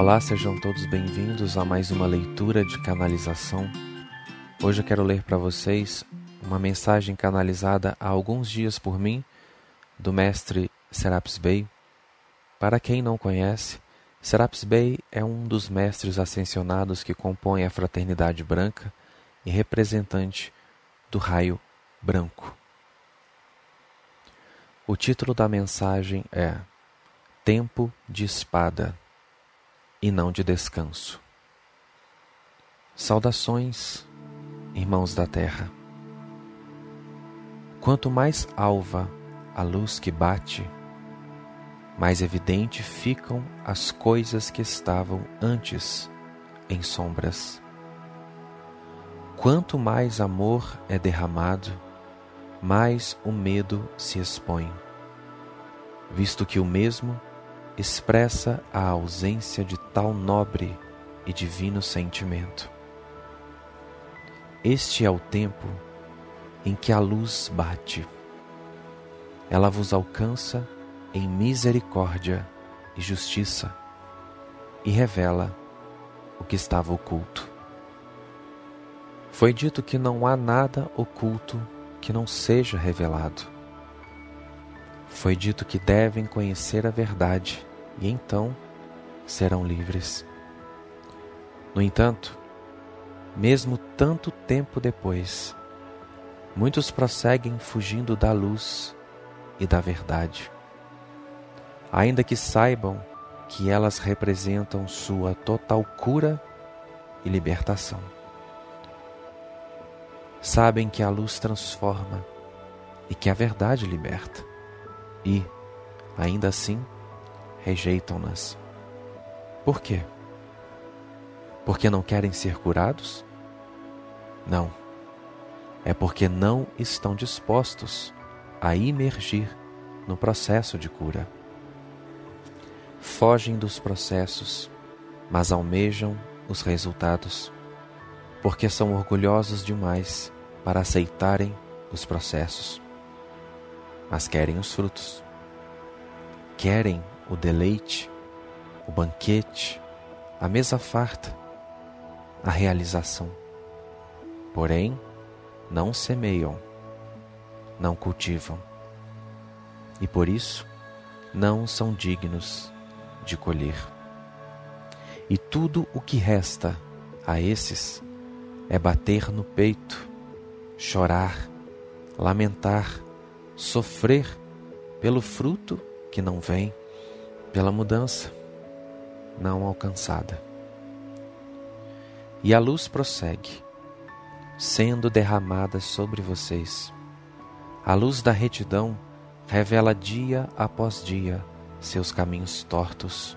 Olá, sejam todos bem-vindos a mais uma leitura de canalização. Hoje eu quero ler para vocês uma mensagem canalizada há alguns dias por mim do mestre Serapis Bey. Para quem não conhece, Serapis Bey é um dos mestres ascensionados que compõem a Fraternidade Branca e representante do raio branco. O título da mensagem é Tempo de Espada e não de descanso. Saudações, irmãos da terra. Quanto mais alva a luz que bate, mais evidente ficam as coisas que estavam antes em sombras. Quanto mais amor é derramado, mais o medo se expõe, visto que o mesmo expressa a ausência de tal nobre e divino sentimento. Este é o tempo em que a luz bate. Ela vos alcança em misericórdia e justiça e revela o que estava oculto. Foi dito que não há nada oculto que não seja revelado. Foi dito que devem conhecer a verdade e então serão livres. No entanto, mesmo tanto tempo depois, muitos prosseguem fugindo da luz e da verdade, ainda que saibam que elas representam sua total cura e libertação. Sabem que a luz transforma e que a verdade liberta, e, ainda assim, rejeitam-nas. Por quê? Porque não querem ser curados? Não. É porque não estão dispostos a imergir no processo de cura. Fogem dos processos, mas almejam os resultados, porque são orgulhosos demais para aceitarem os processos, mas querem os frutos. Querem o deleite, o banquete, a mesa farta, a realização. Porém, não semeiam, não cultivam, e por isso não são dignos de colher. E tudo o que resta a esses é bater no peito, chorar, lamentar, sofrer pelo fruto que não vem pela mudança não alcançada. E a luz prossegue, sendo derramada sobre vocês. A luz da retidão revela dia após dia seus caminhos tortos,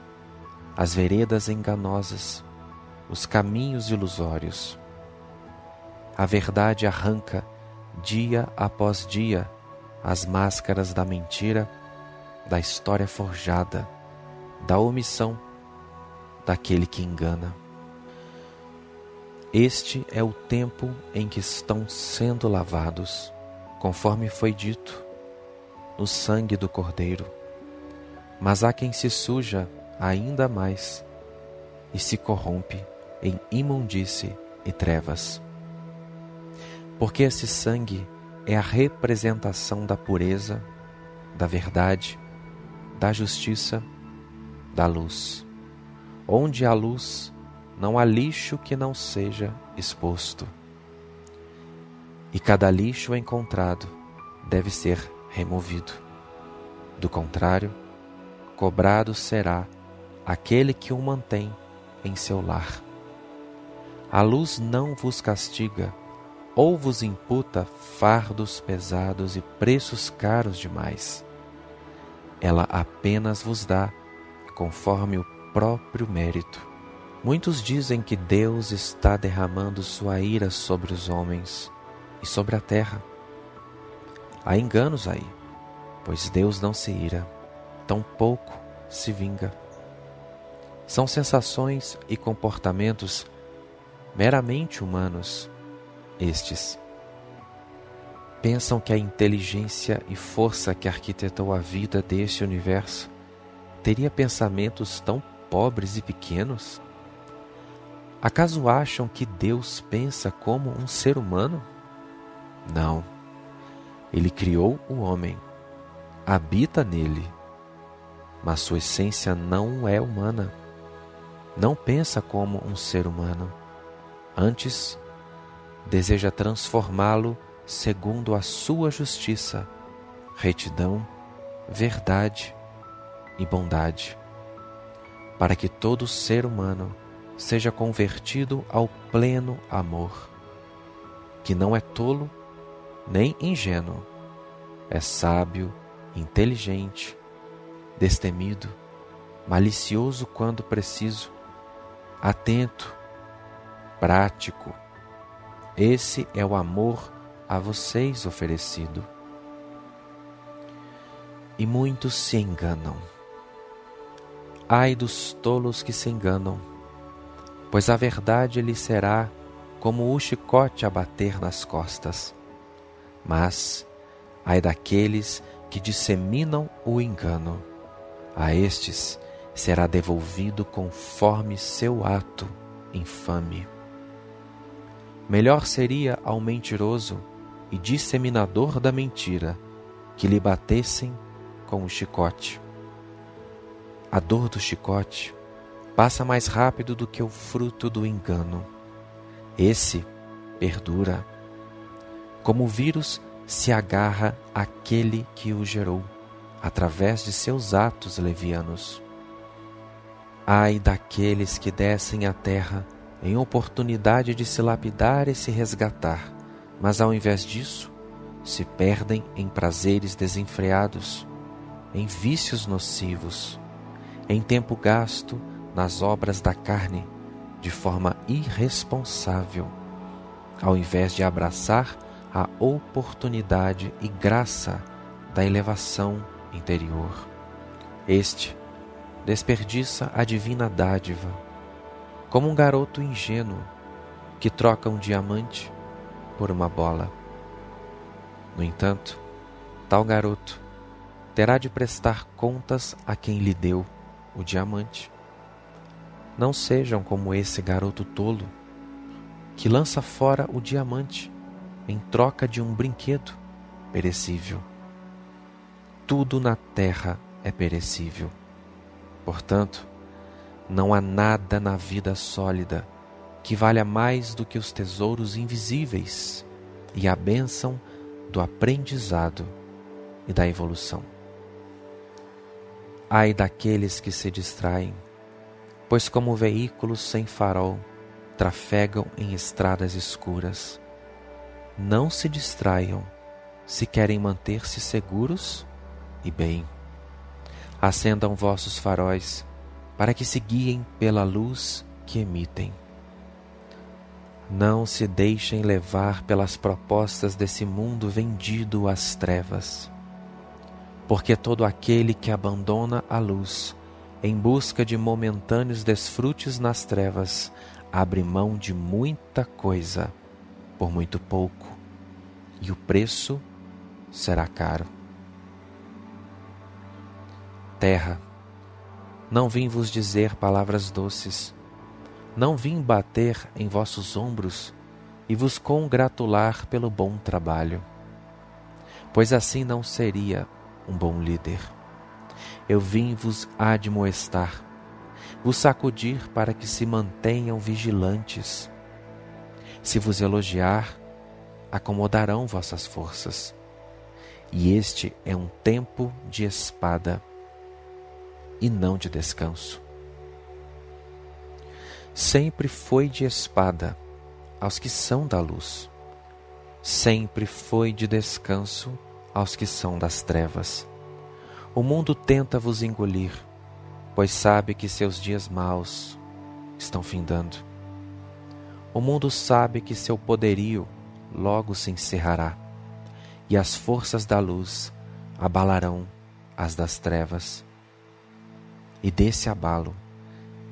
as veredas enganosas, os caminhos ilusórios. A verdade arranca dia após dia as máscaras da mentira, da história forjada da omissão daquele que engana. Este é o tempo em que estão sendo lavados, conforme foi dito, no sangue do Cordeiro. Mas há quem se suja ainda mais e se corrompe em imundície e trevas. Porque esse sangue é a representação da pureza, da verdade, da justiça da luz. Onde há luz, não há lixo que não seja exposto. E cada lixo encontrado deve ser removido. Do contrário, cobrado será aquele que o mantém em seu lar. A luz não vos castiga ou vos imputa fardos pesados e preços caros demais. Ela apenas vos dá conforme o próprio mérito. Muitos dizem que Deus está derramando sua ira sobre os homens e sobre a terra. Há enganos aí, pois Deus não se ira, tampouco se vinga. São sensações e comportamentos meramente humanos, estes. Pensam que a inteligência e força que arquitetou a vida deste universo teria pensamentos tão pobres e pequenos? Acaso acham que Deus pensa como um ser humano? Não. Ele criou o homem, habita nele, mas sua essência não é humana. Não pensa como um ser humano. Antes, deseja transformá-lo segundo a sua justiça, retidão, verdade e bondade, para que todo ser humano seja convertido ao pleno amor, que não é tolo nem ingênuo, é sábio, inteligente, destemido, malicioso quando preciso, atento, prático. Esse é o amor a vocês oferecido. E muitos se enganam. Ai dos tolos que se enganam pois a verdade lhe será como o chicote a bater nas costas. Mas, ai daqueles que disseminam o engano, a estes será devolvido conforme seu ato infame. Melhor seria ao mentiroso e disseminador da mentira que lhe batessem com o chicote. A dor do chicote passa mais rápido do que o fruto do engano. Esse perdura. Como o vírus se agarra àquele que o gerou, através de seus atos levianos. Ai daqueles que descem à terra em oportunidade de se lapidar e se resgatar, mas ao invés disso, se perdem em prazeres desenfreados, em vícios nocivos, em tempo gasto nas obras da carne de forma irresponsável, ao invés de abraçar a oportunidade e graça da elevação interior. Este desperdiça a divina dádiva, como um garoto ingênuo que troca um diamante por uma bola. No entanto, tal garoto terá de prestar contas a quem lhe deu o diamante. Não sejam como esse garoto tolo que lança fora o diamante em troca de um brinquedo perecível. Tudo na terra é perecível. Portanto, não há nada na vida sólida que valha mais do que os tesouros invisíveis e a bênção do aprendizado e da evolução. Ai daqueles que se distraem pois, como veículos sem farol, trafegam em estradas escuras. Não se distraiam se querem manter-se seguros e bem. Acendam vossos faróis para que se guiem pela luz que emitem. Não se deixem levar pelas propostas desse mundo vendido às trevas, porque todo aquele que abandona a luz em busca de momentâneos desfrutes nas trevas, abre mão de muita coisa por muito pouco, e o preço será caro. Terra, não vim vos dizer palavras doces, não vim bater em vossos ombros e vos congratular pelo bom trabalho, pois assim não seria um bom líder eu vim vos admoestar, vos sacudir para que se mantenham vigilantes. Se vos elogiar, acomodarão vossas forças. E este é um tempo de espada e não de descanso. Sempre foi de espada aos que são da luz, sempre foi de descanso aos que são das trevas. O mundo tenta vos engolir, pois sabe que seus dias maus estão findando. O mundo sabe que seu poderio logo se encerrará, e as forças da luz abalarão as das trevas. E desse abalo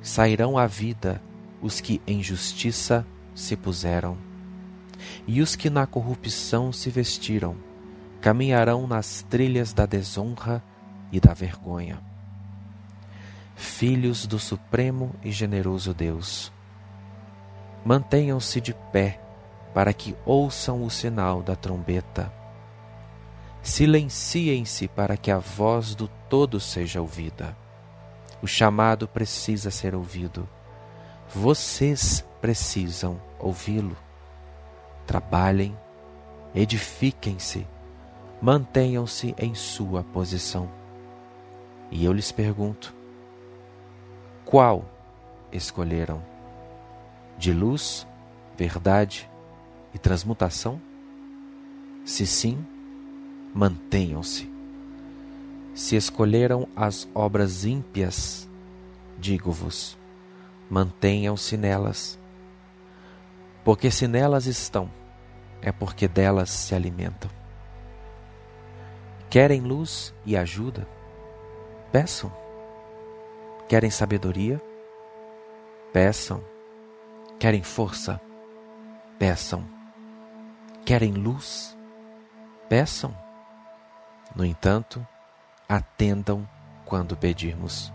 sairão à vida os que em justiça se puseram, e os que na corrupção se vestiram, caminharão nas trilhas da desonra e da vergonha. filhos do Supremo e Generoso Deus. Mantenham-se de pé para que ouçam o sinal da trombeta. Silenciem-se para que a voz do todo seja ouvida. O chamado precisa ser ouvido. Vocês precisam ouvi-lo. Trabalhem, edifiquem-se, mantenham-se em sua posição. E eu lhes pergunto: qual escolheram? De luz, verdade e transmutação? Se sim, mantenham-se. Se escolheram as obras ímpias, digo-vos, mantenham-se nelas. Porque se nelas estão, é porque delas se alimentam. Querem luz e ajuda? Peçam. Querem sabedoria? Peçam. Querem força? Peçam. Querem luz? Peçam. No entanto, atendam quando pedirmos.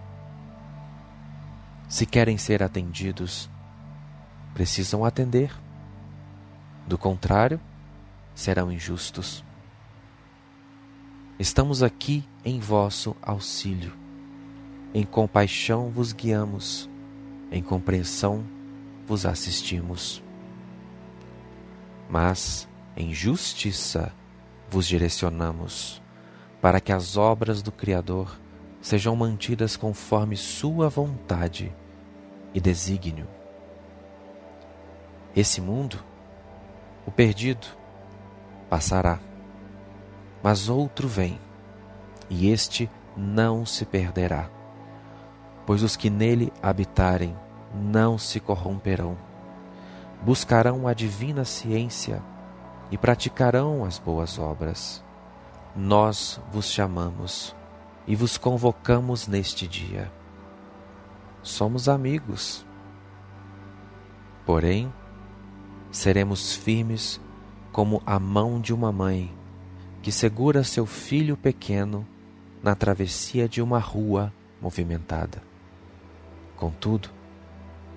Se querem ser atendidos, precisam atender. Do contrário, serão injustos. Estamos aqui em vosso auxílio. Em compaixão vos guiamos, em compreensão vos assistimos. Mas em justiça vos direcionamos, para que as obras do Criador sejam mantidas conforme Sua vontade e desígnio. Esse mundo, o perdido, passará, mas outro vem, e este não se perderá, pois os que nele habitarem não se corromperão, buscarão a divina ciência e praticarão as boas obras. Nós vos chamamos e vos convocamos neste dia. Somos amigos. Porém, seremos firmes como a mão de uma mãe que segura seu filho pequeno na travessia de uma rua movimentada. Contudo,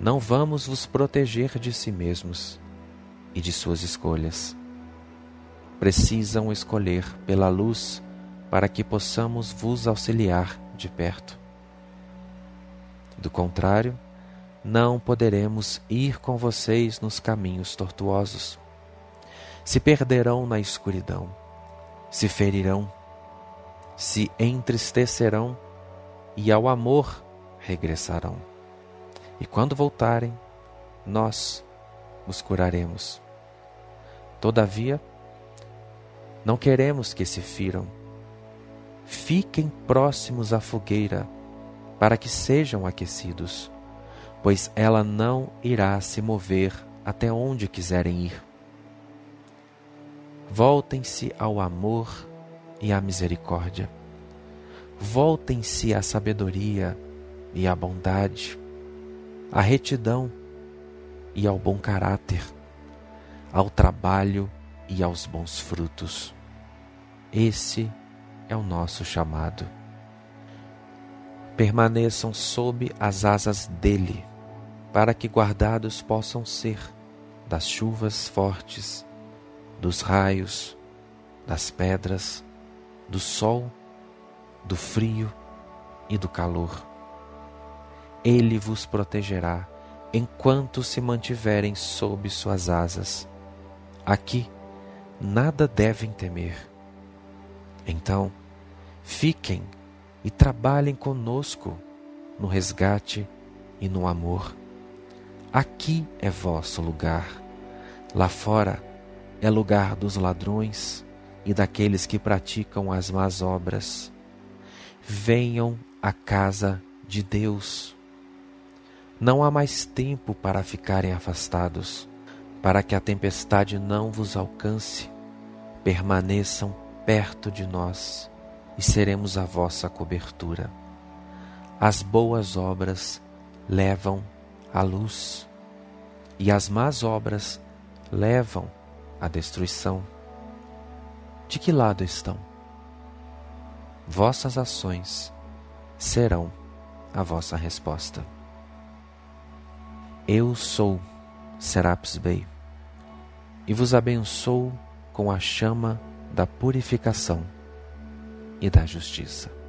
não vamos vos proteger de si mesmos e de suas escolhas precisam escolher pela luz para que possamos vos auxiliar de perto. Do contrário, não poderemos ir com vocês nos caminhos tortuosos. Se perderão na escuridão, se ferirão, se entristecerão e ao amor regressarão. E quando voltarem, nós os curaremos. Todavia, não queremos que se firam. Fiquem próximos à fogueira, para que sejam aquecidos, pois ela não irá se mover até onde quiserem ir. Voltem-se ao amor e à misericórdia. Voltem-se à sabedoria e à bondade, à retidão e ao bom caráter, ao trabalho e aos bons frutos. Esse é o nosso chamado. Permaneçam sob as asas dele, para que guardados possam ser das chuvas fortes, dos raios, das pedras, do sol, do frio e do calor. Ele vos protegerá enquanto se mantiverem sob suas asas. Aqui nada devem temer. Então, fiquem e trabalhem conosco no resgate e no amor. Aqui é vosso lugar. Lá fora é lugar dos ladrões e daqueles que praticam as más obras. Venham à casa de Deus. Não há mais tempo para ficarem afastados para que a tempestade não vos alcance, permaneçam perto de nós e seremos a vossa cobertura. As boas obras levam à luz e as más obras levam à destruição. De que lado estão? Vossas ações serão a vossa resposta. Eu sou Serapis Bey e vos abençoo com a chama da purificação e da justiça.